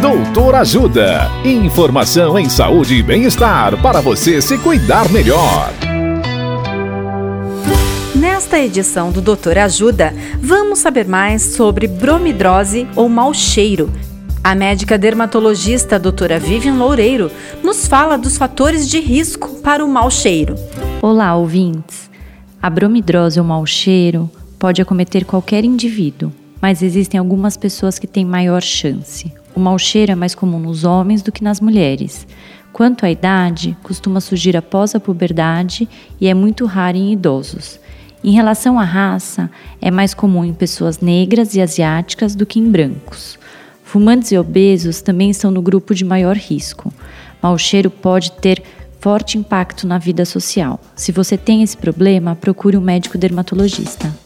Doutor Ajuda. Informação em saúde e bem-estar para você se cuidar melhor. Nesta edição do Doutor Ajuda, vamos saber mais sobre bromidrose ou mau cheiro. A médica dermatologista doutora Vivian Loureiro nos fala dos fatores de risco para o mau cheiro. Olá, ouvintes. A bromidrose ou mau cheiro pode acometer qualquer indivíduo, mas existem algumas pessoas que têm maior chance. O mau cheiro é mais comum nos homens do que nas mulheres. Quanto à idade, costuma surgir após a puberdade e é muito raro em idosos. Em relação à raça, é mais comum em pessoas negras e asiáticas do que em brancos. Fumantes e obesos também estão no grupo de maior risco. Mau cheiro pode ter forte impacto na vida social. Se você tem esse problema, procure um médico dermatologista.